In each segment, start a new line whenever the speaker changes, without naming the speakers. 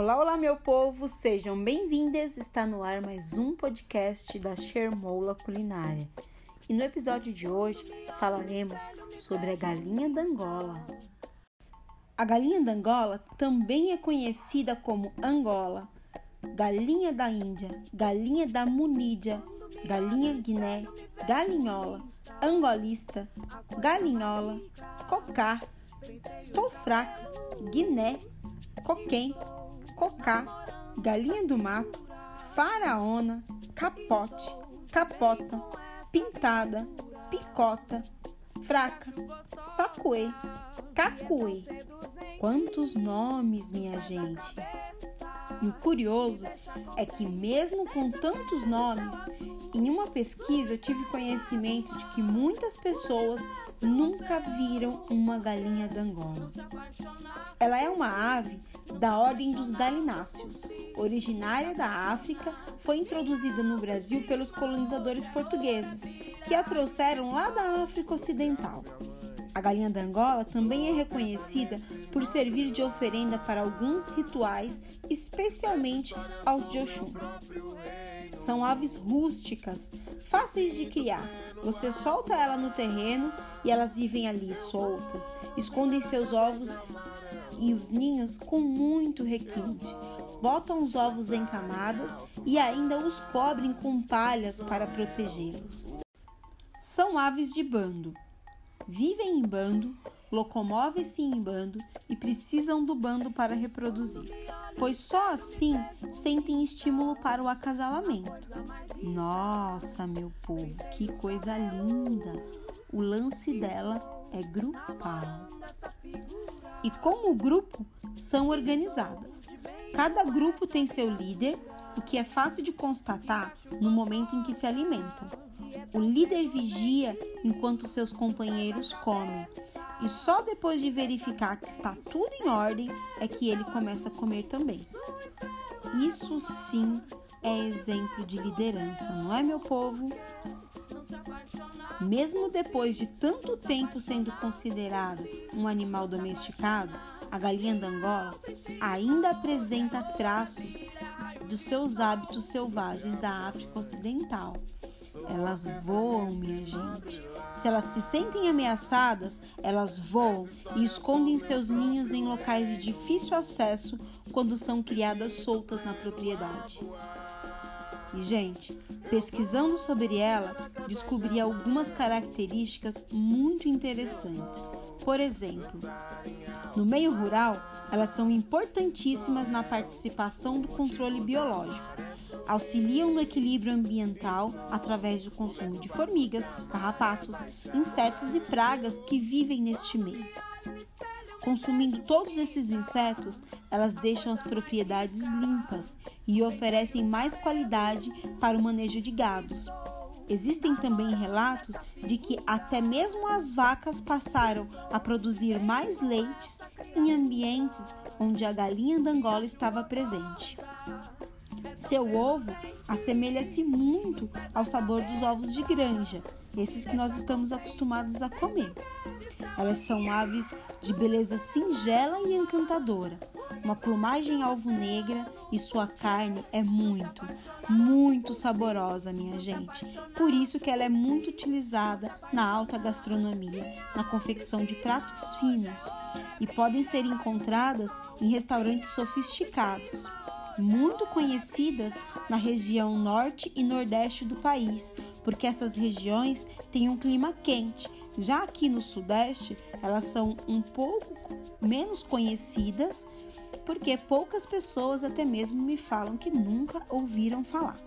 Olá, olá, meu povo, sejam bem-vindas. Está no ar mais um podcast da Shermola Culinária. E no episódio de hoje falaremos sobre a galinha da Angola. A galinha da Angola também é conhecida como Angola, galinha da Índia, galinha da Munídia, galinha guiné, galinhola, angolista, galinhola, cocá, estou fraca, guiné, coquém, cocá, galinha do mato, faraona, capote, capota, pintada, picota, fraca, sacuê, cacuê. Quantos nomes, minha gente! E o curioso é que, mesmo com tantos nomes, em uma pesquisa eu tive conhecimento de que muitas pessoas nunca viram uma galinha d'Angola. Ela é uma ave da ordem dos galináceos, originária da África, foi introduzida no Brasil pelos colonizadores portugueses, que a trouxeram lá da África Ocidental. A galinha da Angola também é reconhecida por servir de oferenda para alguns rituais, especialmente aos de Oxum. São aves rústicas, fáceis de criar. Você solta ela no terreno e elas vivem ali soltas, escondem seus ovos e os ninhos com muito requinte. Botam os ovos em camadas e ainda os cobrem com palhas para protegê-los. São aves de bando vivem em bando, locomovem-se em bando e precisam do bando para reproduzir, pois só assim sentem estímulo para o acasalamento. Nossa, meu povo, que coisa linda! O lance dela é grupal. E como grupo, são organizadas. Cada grupo tem seu líder, o que é fácil de constatar no momento em que se alimentam. O líder vigia enquanto seus companheiros comem, e só depois de verificar que está tudo em ordem é que ele começa a comer também. Isso sim é exemplo de liderança, não é, meu povo? Mesmo depois de tanto tempo sendo considerado um animal domesticado, a galinha da Angola ainda apresenta traços dos seus hábitos selvagens da África Ocidental. Elas voam, minha gente. Se elas se sentem ameaçadas, elas voam e escondem seus ninhos em locais de difícil acesso quando são criadas soltas na propriedade. E, gente, pesquisando sobre ela, descobri algumas características muito interessantes. Por exemplo, no meio rural, elas são importantíssimas na participação do controle biológico. Auxiliam no equilíbrio ambiental através do consumo de formigas, carrapatos, insetos e pragas que vivem neste meio. Consumindo todos esses insetos, elas deixam as propriedades limpas e oferecem mais qualidade para o manejo de gados. Existem também relatos de que até mesmo as vacas passaram a produzir mais leites em ambientes onde a galinha da Angola estava presente. Seu ovo assemelha-se muito ao sabor dos ovos de granja, esses que nós estamos acostumados a comer. Elas são aves de beleza singela e encantadora, uma plumagem alvo-negra e sua carne é muito, muito saborosa, minha gente. Por isso que ela é muito utilizada na alta gastronomia, na confecção de pratos finos e podem ser encontradas em restaurantes sofisticados muito conhecidas na região norte e nordeste do país, porque essas regiões têm um clima quente. Já aqui no sudeste, elas são um pouco menos conhecidas, porque poucas pessoas até mesmo me falam que nunca ouviram falar.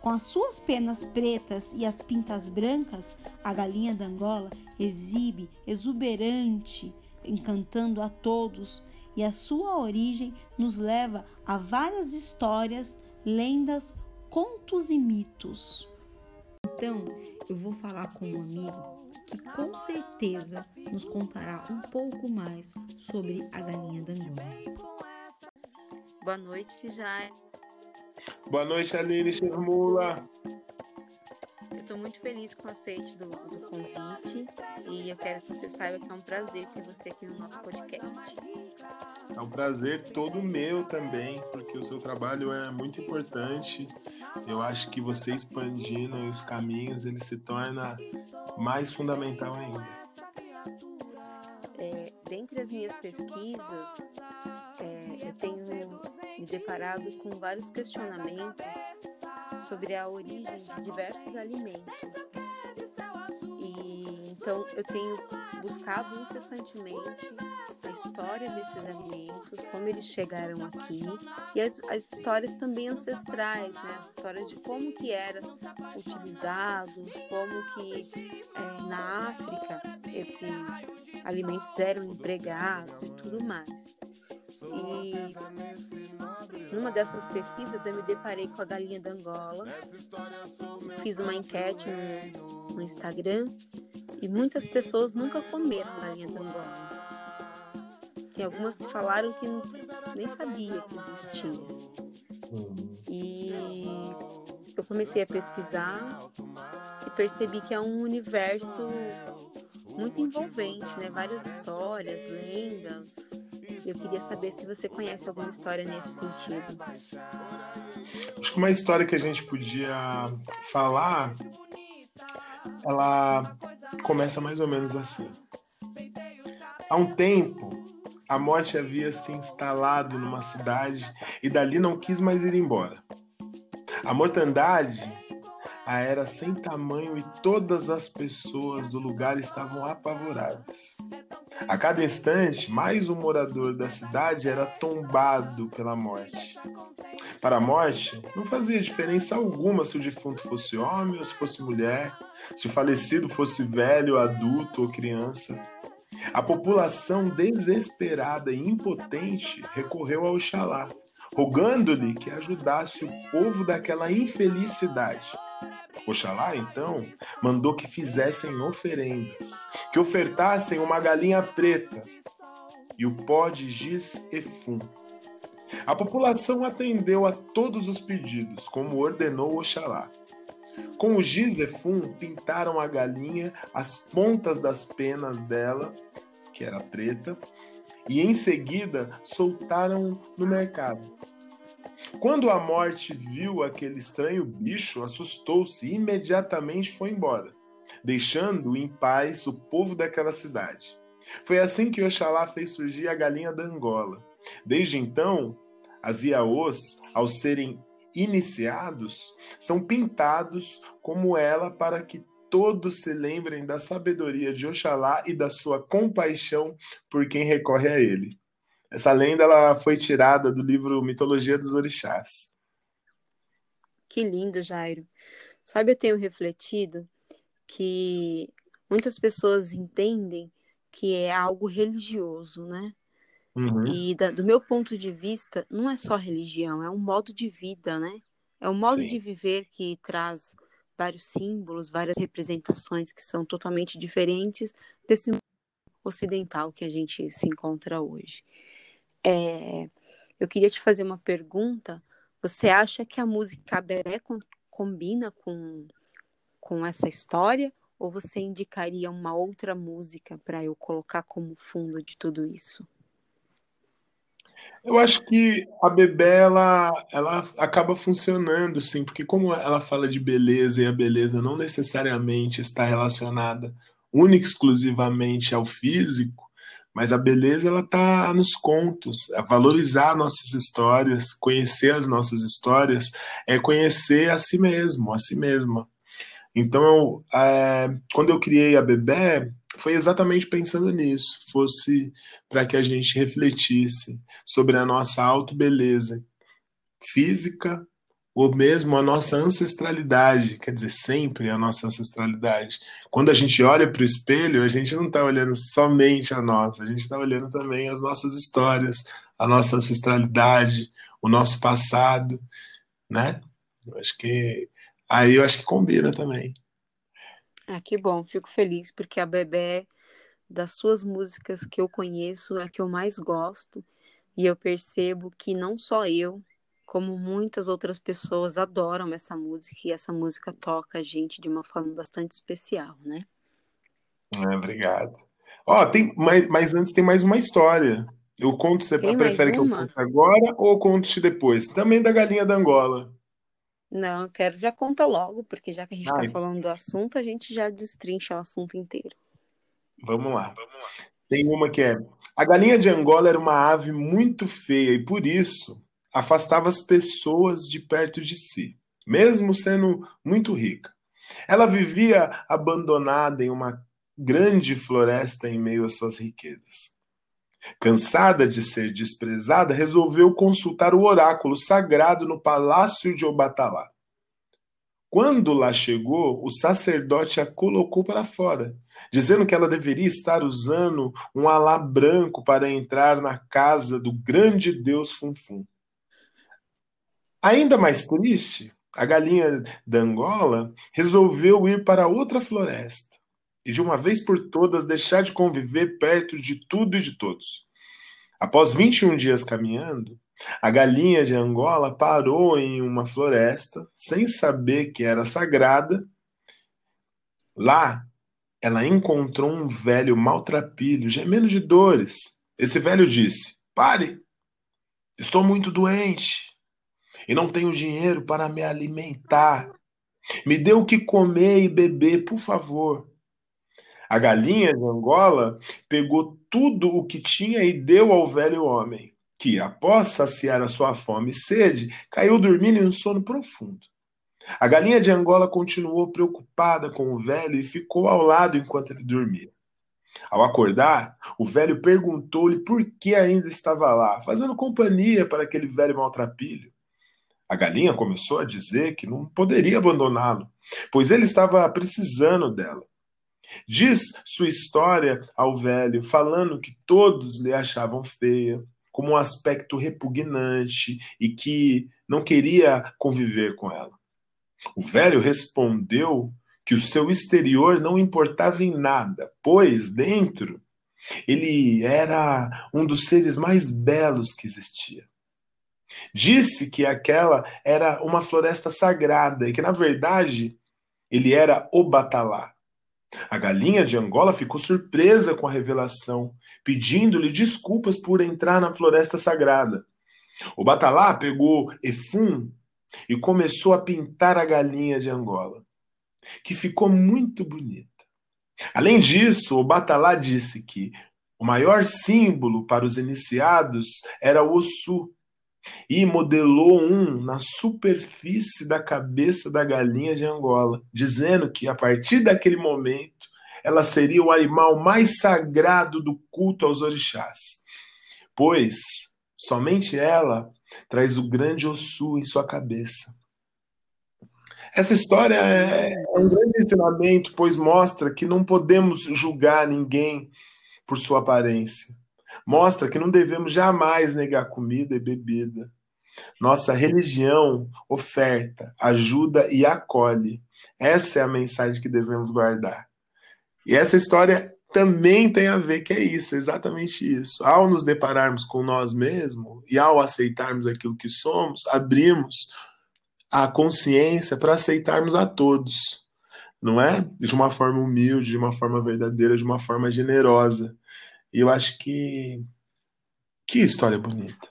Com as suas penas pretas e as pintas brancas, a galinha da Angola exibe exuberante, encantando a todos e a sua origem nos leva a várias histórias, lendas, contos e mitos. Então, eu vou falar com um amigo que com certeza nos contará um pouco mais sobre a galinha da. Boa noite, Jai.
Boa noite, Aline Chermula.
Eu estou muito feliz com o aceite do, do convite e eu quero que você saiba que é um prazer ter você aqui no nosso podcast.
É um prazer todo meu também, porque o seu trabalho é muito importante. Eu acho que você expandindo os caminhos, ele se torna mais fundamental ainda.
É, dentre as minhas pesquisas, é, eu tenho me deparado com vários questionamentos sobre a origem de diversos alimentos. E então eu tenho buscado incessantemente história desses alimentos, como eles chegaram aqui e as, as histórias também ancestrais, né? As histórias de como que eram utilizados, como que é, na África esses alimentos eram empregados e tudo mais. E numa dessas pesquisas eu me deparei com a galinha da Angola, fiz uma enquete no, no Instagram e muitas pessoas nunca comeram galinha da Angola. Tem algumas que falaram que nem sabia que existia. E eu comecei a pesquisar e percebi que é um universo muito envolvente, né? Várias histórias, lendas. Eu queria saber se você conhece alguma história nesse sentido.
Acho que uma história que a gente podia falar, ela começa mais ou menos assim. Há um tempo, a morte havia se instalado numa cidade e dali não quis mais ir embora. A mortandade a era sem tamanho e todas as pessoas do lugar estavam apavoradas. A cada instante, mais um morador da cidade era tombado pela morte. Para a morte, não fazia diferença alguma se o defunto fosse homem ou se fosse mulher, se o falecido fosse velho, adulto ou criança. A população desesperada e impotente recorreu ao Oxalá, rogando-lhe que ajudasse o povo daquela infelicidade. Oxalá, então, mandou que fizessem oferendas, que ofertassem uma galinha preta e o pó de giz efum. A população atendeu a todos os pedidos, como ordenou Oxalá. Com o giz efum, pintaram a galinha, as pontas das penas dela, que era preta, e em seguida soltaram no mercado. Quando a morte viu aquele estranho bicho, assustou-se e imediatamente foi embora, deixando em paz o povo daquela cidade. Foi assim que Oxalá fez surgir a galinha da Angola. Desde então, as Iaôs, ao serem iniciados, são pintados como ela para que todos se lembrem da sabedoria de Oxalá e da sua compaixão por quem recorre a ele. Essa lenda ela foi tirada do livro Mitologia dos Orixás.
Que lindo, Jairo. Sabe, eu tenho refletido que muitas pessoas entendem que é algo religioso, né? Uhum. E da, do meu ponto de vista, não é só religião, é um modo de vida, né? É um modo Sim. de viver que traz vários símbolos, várias representações que são totalmente diferentes desse ocidental que a gente se encontra hoje. É, eu queria te fazer uma pergunta. Você acha que a música Beré combina com, com essa história? Ou você indicaria uma outra música para eu colocar como fundo de tudo isso?
Eu acho que a Bebê ela, ela acaba funcionando, sim, porque como ela fala de beleza e a beleza não necessariamente está relacionada única exclusivamente ao físico, mas a beleza ela tá nos contos, é valorizar nossas histórias, conhecer as nossas histórias, é conhecer a si mesmo, a si mesma. Então, é, quando eu criei a Bebê, foi exatamente pensando nisso, fosse para que a gente refletisse sobre a nossa auto-beleza física, ou mesmo a nossa ancestralidade, quer dizer, sempre a nossa ancestralidade. Quando a gente olha para o espelho, a gente não está olhando somente a nossa, a gente está olhando também as nossas histórias, a nossa ancestralidade, o nosso passado, né? Eu acho que aí eu acho que combina também.
Ah, que bom, fico feliz porque a Bebê das suas músicas que eu conheço é a que eu mais gosto e eu percebo que não só eu, como muitas outras pessoas adoram essa música e essa música toca a gente de uma forma bastante especial, né?
É, obrigado. Ó, tem, mas, mas antes tem mais uma história. Eu conto, você Tem prefere que eu conte agora ou conte depois? Também da galinha da Angola.
Não, eu quero já conta logo, porque já que a gente está falando do assunto, a gente já destrincha o assunto inteiro.
Vamos lá. Vamos lá. Tem uma que é: a galinha de Angola era uma ave muito feia e por isso afastava as pessoas de perto de si, mesmo sendo muito rica. Ela vivia abandonada em uma grande floresta em meio às suas riquezas. Cansada de ser desprezada, resolveu consultar o oráculo sagrado no palácio de Obatalá. Quando lá chegou, o sacerdote a colocou para fora, dizendo que ela deveria estar usando um alá branco para entrar na casa do grande deus Funfun. Ainda mais triste, a galinha da Angola resolveu ir para outra floresta e de uma vez por todas deixar de conviver perto de tudo e de todos. Após 21 dias caminhando, a galinha de Angola parou em uma floresta, sem saber que era sagrada. Lá, ela encontrou um velho maltrapilho, gemendo de dores. Esse velho disse: Pare, estou muito doente e não tenho dinheiro para me alimentar. Me dê o que comer e beber, por favor. A galinha de Angola pegou tudo o que tinha e deu ao velho homem, que, após saciar a sua fome e sede, caiu dormindo em um sono profundo. A galinha de Angola continuou preocupada com o velho e ficou ao lado enquanto ele dormia. Ao acordar, o velho perguntou-lhe por que ainda estava lá, fazendo companhia para aquele velho maltrapilho. A galinha começou a dizer que não poderia abandoná-lo, pois ele estava precisando dela. Diz sua história ao velho, falando que todos lhe achavam feia, como um aspecto repugnante e que não queria conviver com ela. O velho respondeu que o seu exterior não importava em nada, pois dentro ele era um dos seres mais belos que existia. Disse que aquela era uma floresta sagrada e que, na verdade, ele era o Batalá, a galinha de Angola ficou surpresa com a revelação, pedindo-lhe desculpas por entrar na floresta sagrada. O Batalá pegou Efum e começou a pintar a galinha de Angola, que ficou muito bonita. Além disso, o Batalá disse que o maior símbolo para os iniciados era o Ossu, e modelou um na superfície da cabeça da galinha de Angola, dizendo que a partir daquele momento ela seria o animal mais sagrado do culto aos orixás, pois somente ela traz o grande Ossu em sua cabeça. Essa história é, é um grande ensinamento, pois mostra que não podemos julgar ninguém por sua aparência mostra que não devemos jamais negar comida e bebida. Nossa religião oferta, ajuda e acolhe. Essa é a mensagem que devemos guardar. E essa história também tem a ver que é isso, exatamente isso. Ao nos depararmos com nós mesmos e ao aceitarmos aquilo que somos, abrimos a consciência para aceitarmos a todos, não é? De uma forma humilde, de uma forma verdadeira, de uma forma generosa. E eu acho que. Que história bonita.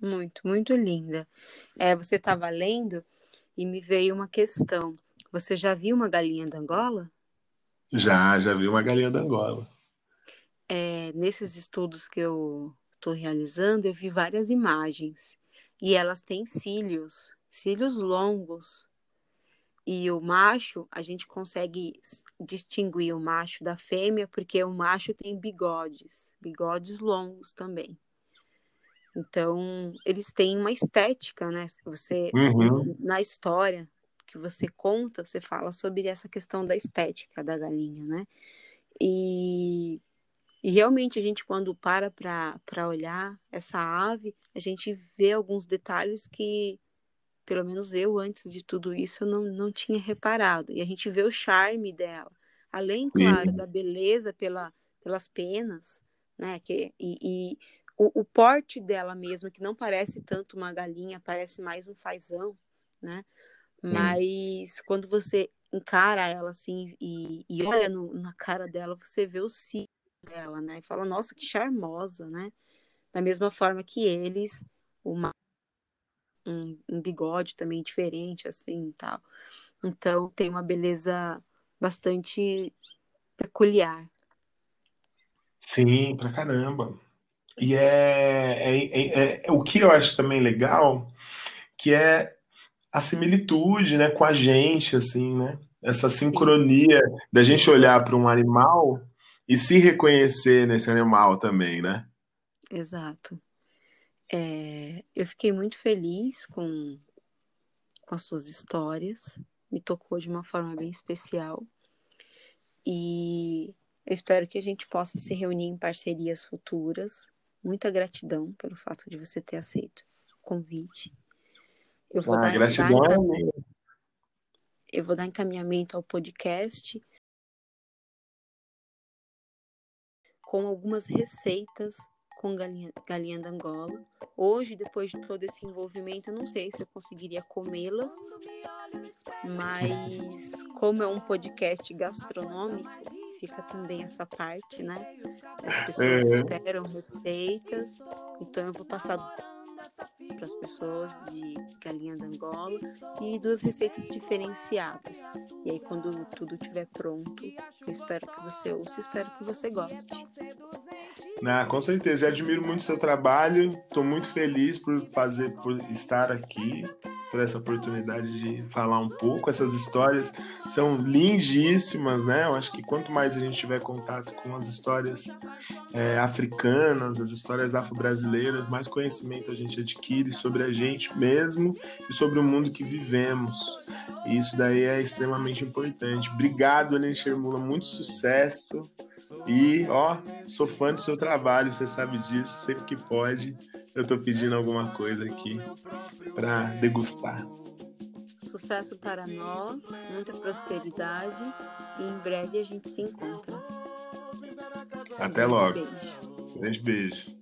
Muito, muito linda. É, você estava lendo e me veio uma questão. Você já viu uma galinha da Angola?
Já, já vi uma galinha da Angola.
É, nesses estudos que eu estou realizando, eu vi várias imagens e elas têm cílios, cílios longos, e o macho, a gente consegue distinguir o macho da fêmea porque o macho tem bigodes, bigodes longos também. Então, eles têm uma estética, né? Você uhum. na história que você conta, você fala sobre essa questão da estética da galinha, né? E, e realmente a gente quando para para olhar essa ave, a gente vê alguns detalhes que pelo menos eu, antes de tudo isso, eu não, não tinha reparado. E a gente vê o charme dela, além, claro, Sim. da beleza pela, pelas penas, né? Que, e, e o, o, porte dela mesmo, que não parece tanto uma galinha, parece mais um fazão, né? Mas quando você encara ela assim e, e olha no, na cara dela, você vê o cílio
dela, né? E fala, nossa, que charmosa, né? Da mesma forma que eles, uma, um, um bigode também diferente, assim, tal. Então, tem uma beleza bastante peculiar.
Sim, pra caramba. E é, é, é, é, o que eu acho também legal, que é a similitude, né, com a gente, assim, né? Essa sincronia da gente olhar para um animal e se reconhecer nesse animal também, né?
Exato. É, eu fiquei muito feliz com, com as suas histórias, me tocou de uma forma bem especial. E eu espero que a gente possa se reunir em parcerias futuras. Muita gratidão pelo fato de você ter aceito o convite.
Eu vou, ah, dar, gratidão dar
eu vou dar encaminhamento ao podcast com algumas receitas com galinha, galinha da Angola. Hoje, depois de todo esse envolvimento, eu não sei se eu conseguiria comê-las, mas como é um podcast gastronômico, fica também essa parte, né? As pessoas é. esperam receitas, então eu vou passar para as pessoas de galinha da Angola e duas receitas diferenciadas. E aí quando tudo estiver pronto, eu espero que você ouça, espero que você goste.
Ah, com certeza, eu admiro muito o seu trabalho, estou muito feliz por fazer, por estar aqui por essa oportunidade de falar um pouco. Essas histórias são lindíssimas, né? Eu acho que quanto mais a gente tiver contato com as histórias é, africanas, as histórias afro-brasileiras, mais conhecimento a gente adquire sobre a gente mesmo e sobre o mundo que vivemos. E isso daí é extremamente importante. Obrigado, Helene Shermula, muito sucesso. E, ó, sou fã do seu trabalho, você sabe disso, sempre que pode eu tô pedindo alguma coisa aqui para degustar.
Sucesso para nós, muita prosperidade e em breve a gente se encontra.
Até um logo. Beijo. Grande beijo.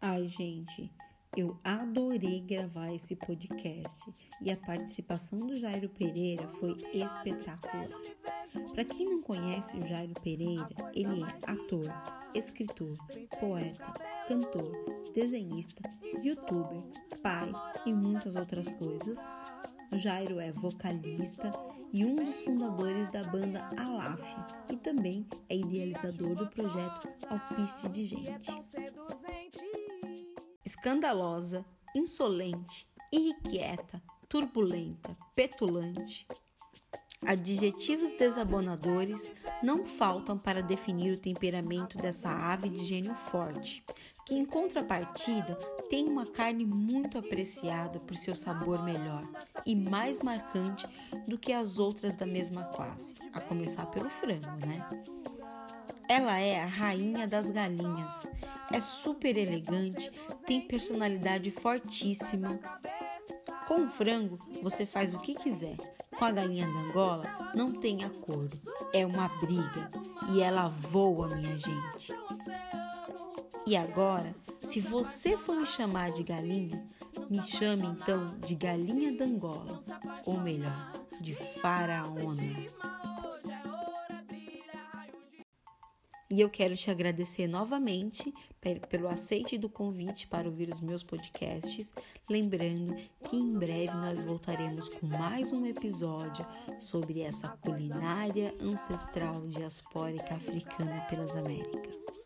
Ai, gente, eu adorei gravar esse podcast e a participação do Jairo Pereira foi espetacular. Para quem não conhece o Jairo Pereira, ele é ator, escritor, poeta, cantor, desenhista, youtuber, pai e muitas outras coisas. O Jairo é vocalista e um dos fundadores da banda Alaf e também é idealizador do projeto Alpiste de Gente. Escandalosa, insolente, irrequieta, turbulenta, petulante, Adjetivos desabonadores não faltam para definir o temperamento dessa ave de gênio forte, que em contrapartida tem uma carne muito apreciada por seu sabor melhor e mais marcante do que as outras da mesma classe, a começar pelo frango, né? Ela é a rainha das galinhas, é super elegante, tem personalidade fortíssima. Com o frango, você faz o que quiser, com a galinha da Angola não tem acordo, é uma briga e ela voa, minha gente. E agora, se você for me chamar de galinha, me chame então de galinha da Angola, ou melhor, de faraona. E eu quero te agradecer novamente pelo aceite do convite para ouvir os meus podcasts. Lembrando que em breve nós voltaremos com mais um episódio sobre essa culinária ancestral diaspórica africana pelas Américas.